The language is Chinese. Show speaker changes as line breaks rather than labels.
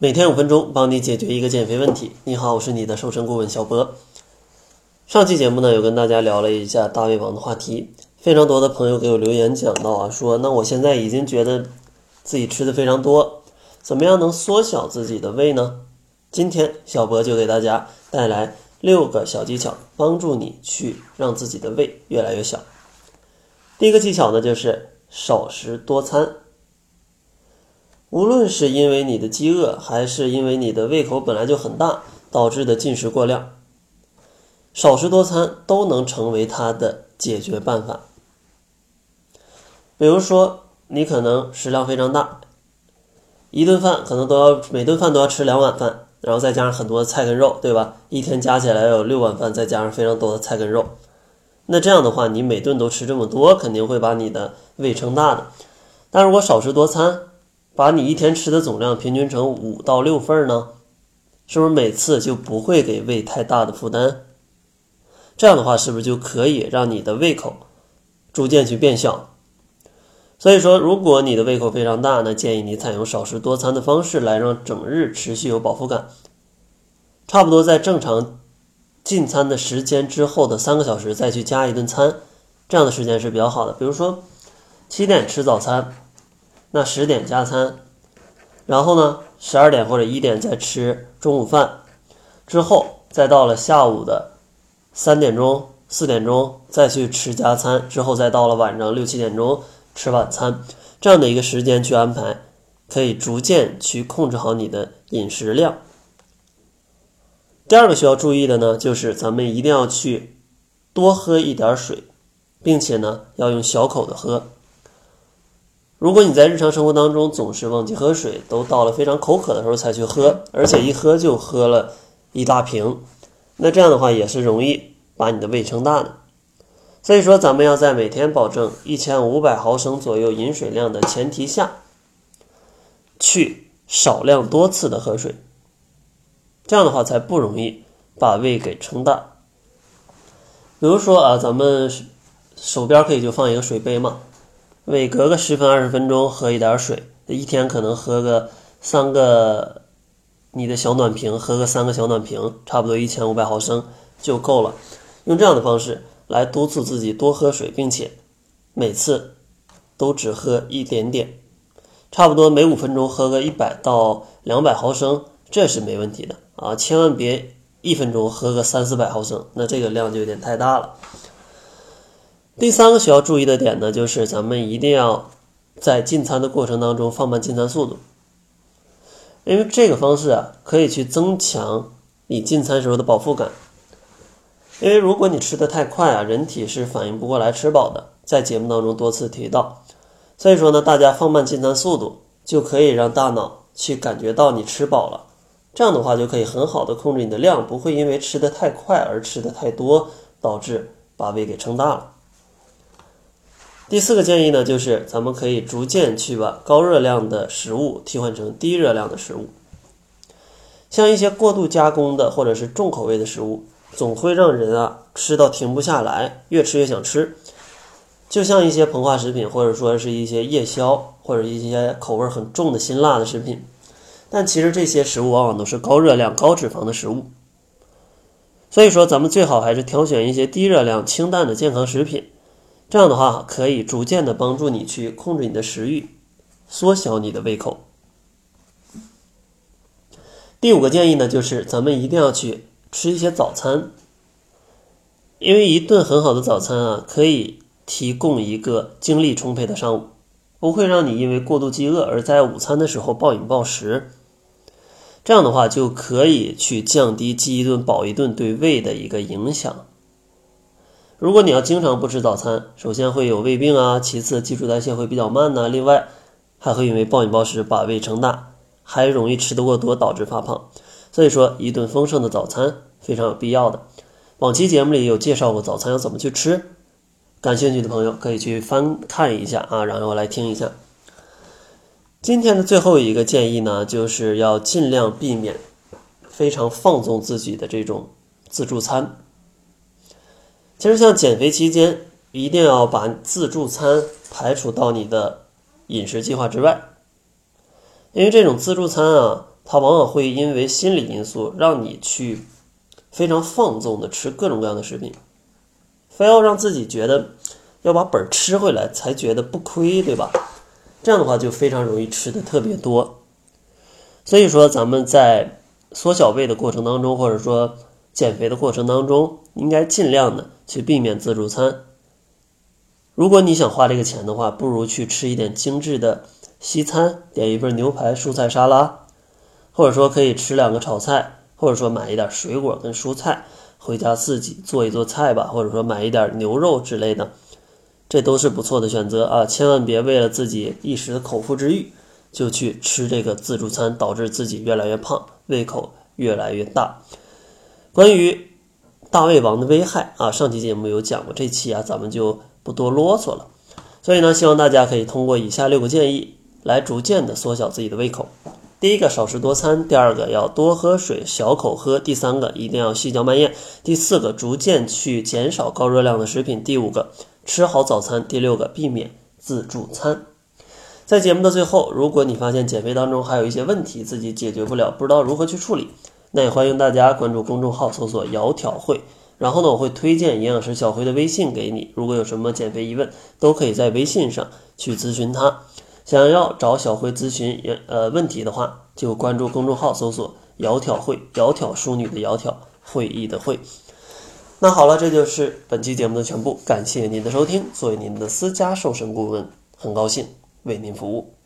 每天五分钟，帮你解决一个减肥问题。你好，我是你的瘦身顾问小博。上期节目呢，有跟大家聊了一下大胃王的话题，非常多的朋友给我留言讲到啊，说那我现在已经觉得自己吃的非常多，怎么样能缩小自己的胃呢？今天小博就给大家带来六个小技巧，帮助你去让自己的胃越来越小。第一个技巧呢，就是少食多餐。无论是因为你的饥饿，还是因为你的胃口本来就很大导致的进食过量，少食多餐都能成为它的解决办法。比如说，你可能食量非常大，一顿饭可能都要每顿饭都要吃两碗饭，然后再加上很多菜跟肉，对吧？一天加起来有六碗饭，再加上非常多的菜跟肉，那这样的话，你每顿都吃这么多，肯定会把你的胃撑大的。但如果少食多餐，把你一天吃的总量平均成五到六份呢，是不是每次就不会给胃太大的负担？这样的话，是不是就可以让你的胃口逐渐去变小？所以说，如果你的胃口非常大，那建议你采用少食多餐的方式来让整日持续有饱腹感。差不多在正常进餐的时间之后的三个小时再去加一顿餐，这样的时间是比较好的。比如说七点吃早餐。那十点加餐，然后呢，十二点或者一点再吃中午饭，之后再到了下午的三点钟、四点钟再去吃加餐，之后再到了晚上六七点钟吃晚餐，这样的一个时间去安排，可以逐渐去控制好你的饮食量。第二个需要注意的呢，就是咱们一定要去多喝一点水，并且呢，要用小口的喝。如果你在日常生活当中总是忘记喝水，都到了非常口渴的时候才去喝，而且一喝就喝了一大瓶，那这样的话也是容易把你的胃撑大的。所以说，咱们要在每天保证一千五百毫升左右饮水量的前提下，去少量多次的喝水，这样的话才不容易把胃给撑大。比如说啊，咱们手边可以就放一个水杯嘛。每隔个十分二十分钟喝一点水，一天可能喝个三个，你的小暖瓶喝个三个小暖瓶，差不多一千五百毫升就够了。用这样的方式来督促自己多喝水，并且每次都只喝一点点，差不多每五分钟喝个一百到两百毫升，这是没问题的啊！千万别一分钟喝个三四百毫升，那这个量就有点太大了。第三个需要注意的点呢，就是咱们一定要在进餐的过程当中放慢进餐速度，因为这个方式啊，可以去增强你进餐时候的饱腹感。因为如果你吃的太快啊，人体是反应不过来吃饱的，在节目当中多次提到。所以说呢，大家放慢进餐速度，就可以让大脑去感觉到你吃饱了，这样的话就可以很好的控制你的量，不会因为吃的太快而吃的太多，导致把胃给撑大了。第四个建议呢，就是咱们可以逐渐去把高热量的食物替换成低热量的食物。像一些过度加工的或者是重口味的食物，总会让人啊吃到停不下来，越吃越想吃。就像一些膨化食品，或者说是一些夜宵，或者一些口味很重的辛辣的食品。但其实这些食物往往都是高热量、高脂肪的食物。所以说，咱们最好还是挑选一些低热量、清淡的健康食品。这样的话，可以逐渐的帮助你去控制你的食欲，缩小你的胃口。第五个建议呢，就是咱们一定要去吃一些早餐，因为一顿很好的早餐啊，可以提供一个精力充沛的上午，不会让你因为过度饥饿而在午餐的时候暴饮暴食。这样的话，就可以去降低饥一顿饱一顿对胃的一个影响。如果你要经常不吃早餐，首先会有胃病啊，其次基础代谢会比较慢呢，另外还会因为暴饮暴食把胃撑大，还容易吃得过多导致发胖。所以说，一顿丰盛的早餐非常有必要的。往期节目里有介绍过早餐要怎么去吃，感兴趣的朋友可以去翻看一下啊，然后来听一下。今天的最后一个建议呢，就是要尽量避免非常放纵自己的这种自助餐。其实，像减肥期间，一定要把自助餐排除到你的饮食计划之外，因为这种自助餐啊，它往往会因为心理因素让你去非常放纵的吃各种各样的食品，非要让自己觉得要把本吃回来才觉得不亏，对吧？这样的话就非常容易吃的特别多。所以说，咱们在缩小胃的过程当中，或者说减肥的过程当中，应该尽量的去避免自助餐。如果你想花这个钱的话，不如去吃一点精致的西餐，点一份牛排、蔬菜沙拉，或者说可以吃两个炒菜，或者说买一点水果跟蔬菜回家自己做一做菜吧，或者说买一点牛肉之类的，这都是不错的选择啊！千万别为了自己一时的口腹之欲就去吃这个自助餐，导致自己越来越胖，胃口越来越大。关于大胃王的危害啊，上期节目有讲过，这期啊咱们就。不多啰嗦了，所以呢，希望大家可以通过以下六个建议来逐渐的缩小自己的胃口。第一个，少食多餐；第二个，要多喝水，小口喝；第三个，一定要细嚼慢咽；第四个，逐渐去减少高热量的食品；第五个，吃好早餐；第六个，避免自助餐。在节目的最后，如果你发现减肥当中还有一些问题自己解决不了，不知道如何去处理，那也欢迎大家关注公众号，搜索“窈窕会”。然后呢，我会推荐营养师小辉的微信给你。如果有什么减肥疑问，都可以在微信上去咨询他。想要找小辉咨询呃问题的话，就关注公众号，搜索“窈窕会”，窈窕淑女的窈窕，会议的会。那好了，这就是本期节目的全部。感谢您的收听。作为您的私家瘦身顾问，很高兴为您服务。